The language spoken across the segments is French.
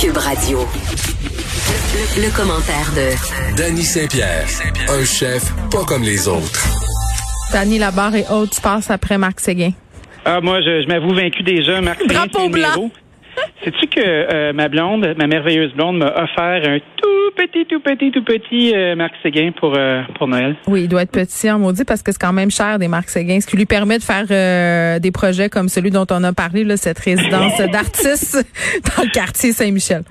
Cube Radio. Le, le commentaire de Danny Saint-Pierre, un chef pas comme les autres. Danny Labarre et autres, tu passes après Marc Séguin. Ah, moi, je, je m'avoue vaincu déjà. Marc Séguin, Drapeau blanc. Sais-tu que euh, ma blonde, ma merveilleuse blonde, m'a offert un tout petit, tout petit, tout petit euh, Marc Séguin pour, euh, pour Noël? Oui, il doit être petit en maudit parce que c'est quand même cher des Marc Séguin, ce qui lui permet de faire euh, des projets comme celui dont on a parlé, là, cette résidence d'artistes dans le quartier Saint-Michel.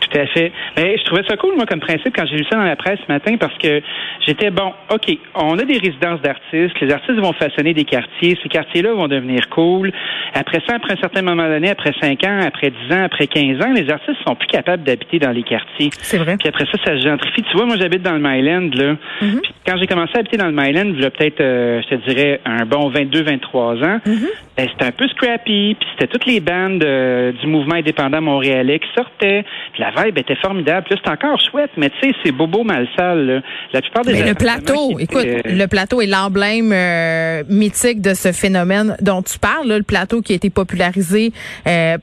Tout à fait. Mais je trouvais ça cool, moi, comme principe, quand j'ai lu ça dans la presse ce matin, parce que j'étais bon, OK, on a des résidences d'artistes, les artistes vont façonner des quartiers, ces quartiers-là vont devenir cool. Après ça, après un certain moment donné, après 5 ans, après 10 ans, après 15 ans, les artistes sont plus capables d'habiter dans les quartiers. C'est vrai. Puis après ça, ça se gentrifie. Tu vois, moi, j'habite dans le Myland, là. Mhm. Puis quand j'ai commencé à habiter dans le Myland, il y a peut-être, euh, je te dirais, un bon 22, 23 ans, Mhm. ben, c'était un peu scrappy. Puis c'était toutes les bandes euh, du mouvement indépendant montréalais qui sortaient. Puis la vibe était formidable. Là, c'est encore chouette, mais tu sais, c'est bobo mal sale, là. La plupart des Mais le plateau, écoute, euh, le plateau est l'emblème euh, mythique de ce phénomène dont tu parles, là, le plateau qui a été popularisé euh,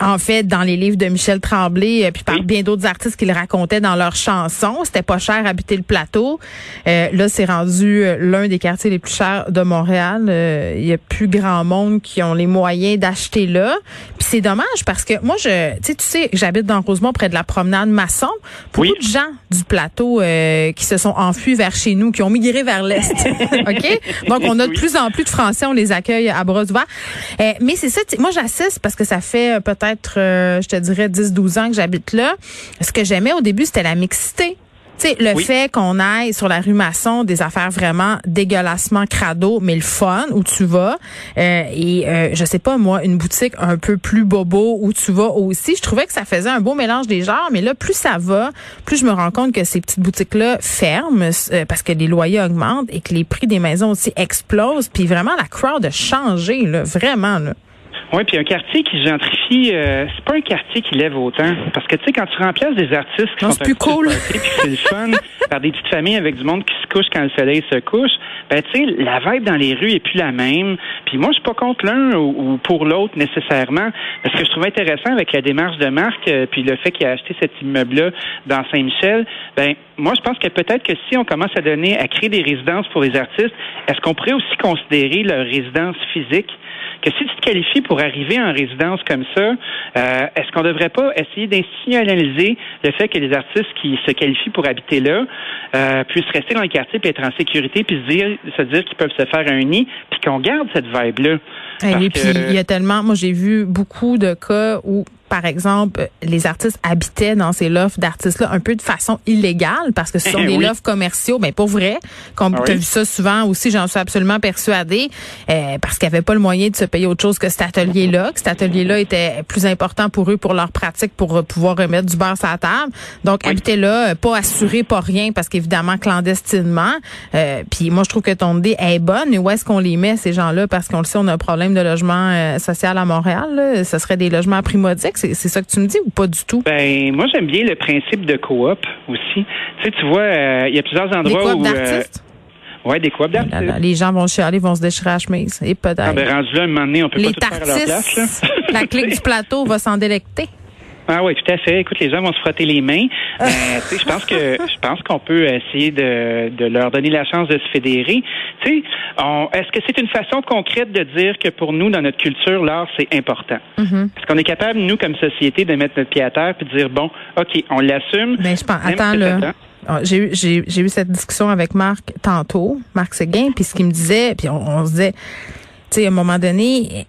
en fait dans les livres de Michel Tremblay euh, puis par Oui. bien d'autres artistes qui le racontaient dans leurs chansons, c'était pas cher habiter le plateau. Euh, là, c'est rendu euh, l'un des quartiers les plus chers de Montréal. Euh, Il y a plus grand monde qui ont les moyens d'acheter là. Puis c'est dommage parce que moi je tu sais tu sais j'habite dans Rosemont près de la promenade Masson. Beaucoup Oui. de gens du plateau euh, qui se sont enfuis vers chez nous, qui ont migré vers l'est. OK? Donc on a de Oui. plus en plus de Français, on les accueille à bras ouverts. Euh, mais c'est ça, moi j'assiste parce que ça fait euh, peut-être, euh, je te dirais, 10-12 ans que j'habite là. Ce que j'aimais au début, c'était la mixité. Tu sais, le Oui. fait qu'on aille sur la rue Masson des affaires vraiment dégueulassement crado, mais le fun où tu vas euh, et euh, je sais pas moi une boutique un peu plus bobo où tu vas aussi. Je trouvais que ça faisait un beau mélange des genres, mais là plus ça va, plus je me rends compte que ces petites boutiques là ferment euh, parce que les loyers augmentent et que les prix des maisons aussi explosent. Puis vraiment la crowd a changé là, vraiment là. Oui, puis un quartier qui gentrifie, euh, c'est pas un quartier qui lève autant. Parce que, tu sais, quand tu remplaces des artistes qui Non, sont c'est plus un peu cool. puis c'est le fun, par des petites familles avec du monde qui se couche quand le soleil se couche, ben, tu sais, la vibe dans les rues est plus la même. Puis moi, je suis pas contre l'un ou, ou pour l'autre nécessairement. Mais ce que je trouve intéressant avec la démarche de Marc, euh, puis le fait qu'il a acheté cet immeuble-là dans Saint-Michel, ben, moi, je pense que peut-être que si on commence à donner, à créer des résidences pour les artistes, est-ce qu'on pourrait aussi considérer leur résidence physique? Que si tu te qualifies pour arriver en résidence comme ça, euh, est-ce qu'on ne devrait pas essayer d'institutionnaliser le fait que les artistes qui se qualifient pour habiter là euh, puissent rester dans le quartier puis être en sécurité puis se dire, se dire qu'ils peuvent se faire un nid puis qu'on garde cette vibe-là? Et Parce puis il y a tellement, moi j'ai vu beaucoup de cas où par exemple, les artistes habitaient dans ces lofts d'artistes-là un peu de façon illégale parce que ce sont Eh des oui. lofts commerciaux. Ben pour vrai, comme Ah tu as oui. vu ça souvent aussi, j'en suis absolument persuadée, euh, parce qu'ils n'avaient pas le moyen de se payer autre chose que cet atelier-là, que cet atelier-là était plus important pour eux, pour leur pratique, pour euh, pouvoir remettre du beurre sur la table. Donc Oui. habiter là, euh, pas assuré, pas rien, parce qu'évidemment clandestinement. Euh, Puis moi je trouve que ton idée est bonne, mais où est-ce qu'on les met ces gens-là? Parce qu'on le sait, on a un problème de logement euh, social à Montréal. Là. Ce serait des logements primodiques. C'est c'est ça que tu me dis ou pas du tout? Ben, moi, j'aime bien le principe de coop aussi. Tu sais, tu vois, euh, il y a plusieurs endroits coop où... euh, d'artistes? ouais, des coops Là, d'artistes. là, les gens vont chialer, vont se déchirer la chemise. Et peut-être. Ah, ben, rendu là, un moment donné, on peut les pas tout faire à leur place, là. tartistes, la clique du plateau va s'en délecter. Ah oui, tout à fait. Écoute, les gens vont se frotter les mains. Sais, je pense que je pense qu'on peut essayer de, de leur donner la chance de se fédérer. Tu sais, on- est-ce que c'est une façon concrète de dire que pour nous, dans notre culture, l'art c'est important? Mhm. Est-ce qu'on est capable, nous, comme société, de mettre notre pied à terre puis de dire bon, ok, on l'assume. Ben, je pense, attends, là. Ah, J'ai eu, j'ai, j'ai eu cette discussion avec Marc tantôt, Marc Seguin, puis ce qu'il me disait, puis on, on se disait, tu sais, à un moment donné,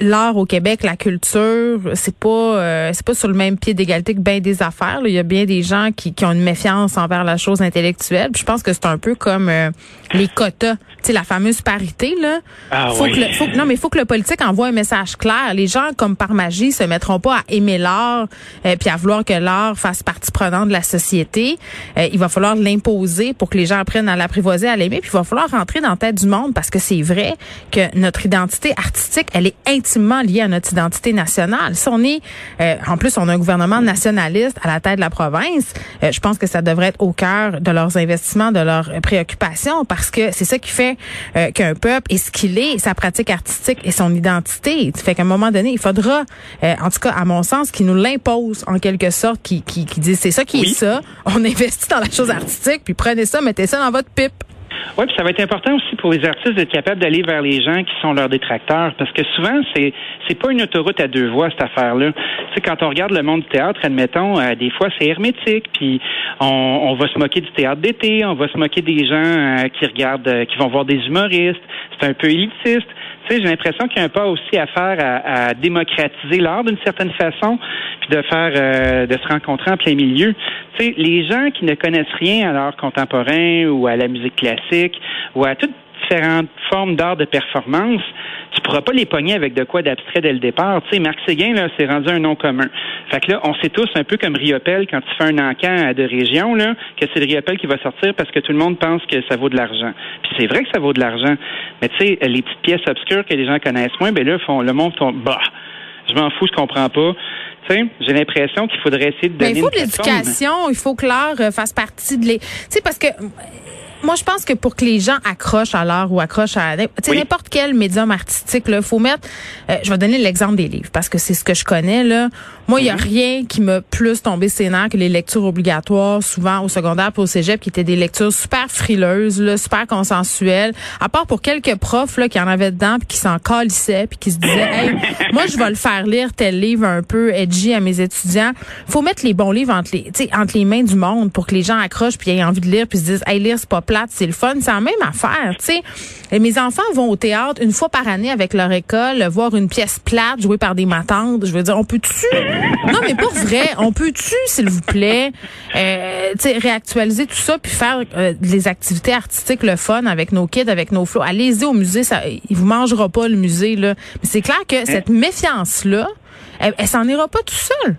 l'art au Québec, la culture, c'est pas euh, c'est pas sur le même pied d'égalité que bien des affaires. Il y a bien des gens qui, qui ont une méfiance envers la chose intellectuelle. je pense que c'est un peu comme euh, les quotas, tu sais la fameuse parité là. Ah, faut oui. que le, faut, non mais il faut que le politique envoie un message clair. Les gens comme par magie se mettront pas à aimer l'art euh, puis à vouloir que l'art fasse partie prenante de la société. Euh, il va falloir l'imposer pour que les gens apprennent à l'apprivoiser, à l'aimer. Puis il va falloir rentrer dans la tête du monde parce que c'est vrai que notre identité artistique, elle est intimement à notre identité nationale. Si on est, euh, en plus, on a un gouvernement nationaliste à la tête de la province, euh, je pense que ça devrait être au cœur de leurs investissements, de leurs préoccupations, parce que c'est ça qui fait euh, qu'un peuple est ce qu'il est, sa pratique artistique et son identité. Ça fait qu'à un moment donné, il faudra, en tout cas, à mon sens, qu'ils nous l'imposent en quelque sorte, qui qui, qui disent c'est ça qui Oui. est ça. On investit dans la chose artistique, puis prenez ça, mettez ça dans votre pipe. Oui, puis ça va être important aussi pour les artistes d'être capables d'aller vers les gens qui sont leurs détracteurs, parce que souvent c'est c'est pas une autoroute à deux voies cette affaire-là. Tu sais, quand on regarde le monde du théâtre, admettons, euh, des fois c'est hermétique, puis on, va se moquer du théâtre d'été, on va se moquer des gens euh, qui regardent, euh, qui vont voir des humoristes. C'est un peu élitiste. J'ai l'impression qu'il y a un pas aussi à faire à, démocratiser l'art d'une certaine façon, puis de faire, euh, de se rencontrer en plein milieu. Tu sais, les gens qui ne connaissent rien à l'art contemporain ou à la musique classique ou à toutes différentes formes d'art de performance, tu pourras pas les pogner avec de quoi d'abstrait dès le départ. Tu sais, Marc Séguin, là, c'est rendu un nom commun. Fait que là, on sait tous un peu comme Riopel, quand tu fais un encan de région, là, que c'est le Riopel qui va sortir parce que tout le monde pense que ça vaut de l'argent. Puis c'est vrai que ça vaut de l'argent. Mais tu sais, les petites pièces obscures que les gens connaissent moins, ben là, font, le monde tombe, bah, je m'en fous, je comprends pas. Tu sais, j'ai l'impression qu'il faudrait essayer de donner Mais il faut de l'éducation, il faut que l'art euh, fasse partie de les. Tu sais parce que moi je pense que pour que les gens accrochent à l'art ou accrochent à Oui. n'importe quel médium artistique là, faut mettre euh, je vais donner l'exemple des livres parce que c'est ce que je connais là. Moi, il y a rien qui m'a plus tombé nerfs que les lectures obligatoires souvent au secondaire puis au cégep qui étaient des lectures super frileuses là, super consensuelles. À part pour quelques profs là qui en avaient dedans puis qui s'en calissaient puis qui se disaient "Hey, moi je vais le faire lire tel livre un peu edgy à mes étudiants." Faut mettre les bons livres entre les tu sais entre les mains du monde pour que les gens accrochent puis aient envie de lire puis se disent "Hey, lire c'est pas plate, c'est le fun." C'est la même affaire, tu sais. Et Mes enfants vont au théâtre une fois par année avec leur école voir une pièce plate jouée par des matantes. Je veux dire, on peut-tu? Non, mais pour vrai, on peut-tu s'il vous plaît euh, tu sais réactualiser tout ça puis faire euh, des activités artistiques le fun avec nos kids, avec nos flots? Allez-y au musée, ça il vous mangera pas le musée là. Mais c'est clair que cette méfiance là, elle, elle s'en ira pas tout seul.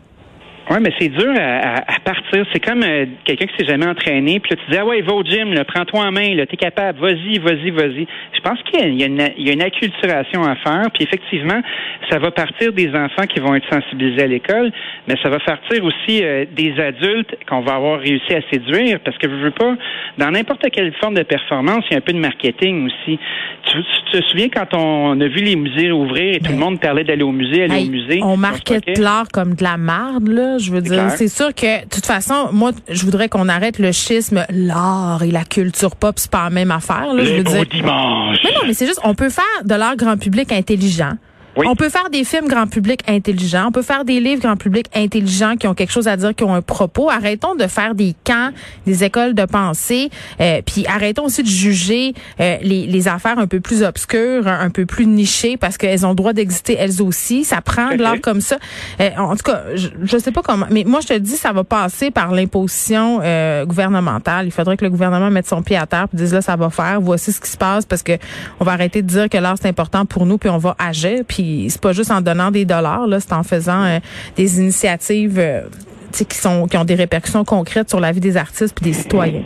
Oui, mais c'est dur à, à- à partir. C'est comme euh, quelqu'un qui s'est jamais entraîné, puis là, tu dis ah ouais, va au gym, prends-toi en main, là, t'es capable, vas-y, vas-y, vas-y. Je pense qu'il y a, y une, il y a une acculturation à faire, puis effectivement, ça va partir des enfants qui vont être sensibilisés à l'école, mais ça va partir aussi euh, des adultes qu'on va avoir réussi à séduire, parce que je veux pas, dans n'importe quelle forme de performance, il y a un peu de marketing aussi. Tu, tu te souviens quand on a vu les musées ouvrir et tout le monde parlait d'aller au musée, aller Hey, au musée? on moquait? l'art comme de la marde, là. Je veux dire, c'est sûr que, de toute façon, moi, je voudrais qu'on arrête le schisme, l'art et la culture pop, c'est pas la même affaire, là. je veux dire. dimanche. Mais non, mais c'est juste, on peut faire de l'art grand public intelligent. Oui. On peut faire des films grand public intelligents. On peut faire des livres grand public intelligents qui ont quelque chose à dire, qui ont un propos. Arrêtons de faire des camps, des écoles de pensée. Euh, puis arrêtons aussi de juger euh, les, les affaires un peu plus obscures, un, peu plus nichées, parce qu'elles ont le droit d'exister elles aussi. Ça prend de l'art comme ça. Euh, en tout cas, je, je sais pas comment, mais moi je te dis, ça va passer par l'imposition euh, gouvernementale. Il faudrait que le gouvernement mette son pied à terre et dise là ça va faire. Voici ce qui se passe parce que on va arrêter de dire que l'art c'est important pour nous puis on va agir. Puis c'est pas juste en donnant des dollars là, c'est en faisant euh, des initiatives. euh, qui sont qui ont des répercussions concrètes sur la vie des artistes puis des citoyens.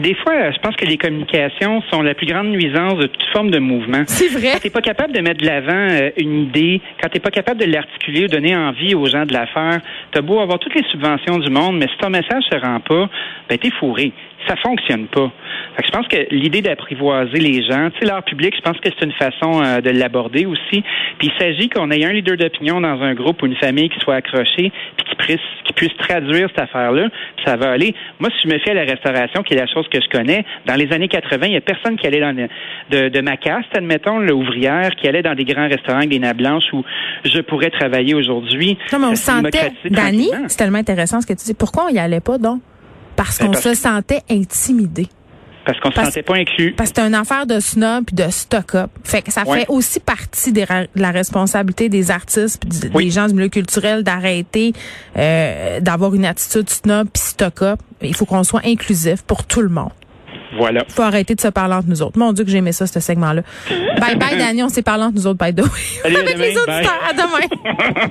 Des fois, je pense que les communications sont la plus grande nuisance de toute forme de mouvement. C'est vrai. Quand t'es pas capable de mettre de l'avant euh, une idée, quand t'es pas capable de l'articuler ou donner envie aux gens de la faire, t'as beau avoir toutes les subventions du monde, mais si ton message se rend pas, ben t'es fourré. Ça fonctionne pas. Fait que je pense que l'idée d'apprivoiser les gens, tu sais, l'art public, je pense que c'est une façon euh, de l'aborder aussi. Puis il s'agit qu'on ait un leader d'opinion dans un groupe ou une famille qui soit accroché, puis qui puisse, qui puisse traduire cette affaire-là, puis ça va aller. Moi, si je me fie à la restauration, qui est la chose que je connais, dans les années 80, il y a personne qui allait dans le- de, de ma caste, admettons, l'ouvrière, qui allait dans des grands restaurants avec des nappes blanches où je pourrais travailler aujourd'hui. Non, mais on s'est sentait, Dani, c'est tellement intéressant ce que tu dis. Pourquoi on y allait pas donc? Parce Ben, qu'on se sentait intimidé. Parce qu'on se sentait pas inclus. Parce que c'est une affaire de snob puis de stock-up. Fait que ça Ouais. fait aussi partie des de la responsabilité des artistes puis Oui. des gens du milieu culturel d'arrêter euh, d'avoir une attitude snob puis stock-up. Il faut qu'on soit inclusif pour tout le monde. Voilà. Il faut arrêter de se parler entre nous autres. Mon Dieu que j'ai aimé ça, ce segment-là. bye bye, Dani. On s'est parlé entre nous autres, by the way. Salut, à Avec les demain. Bye. auditeurs. À demain.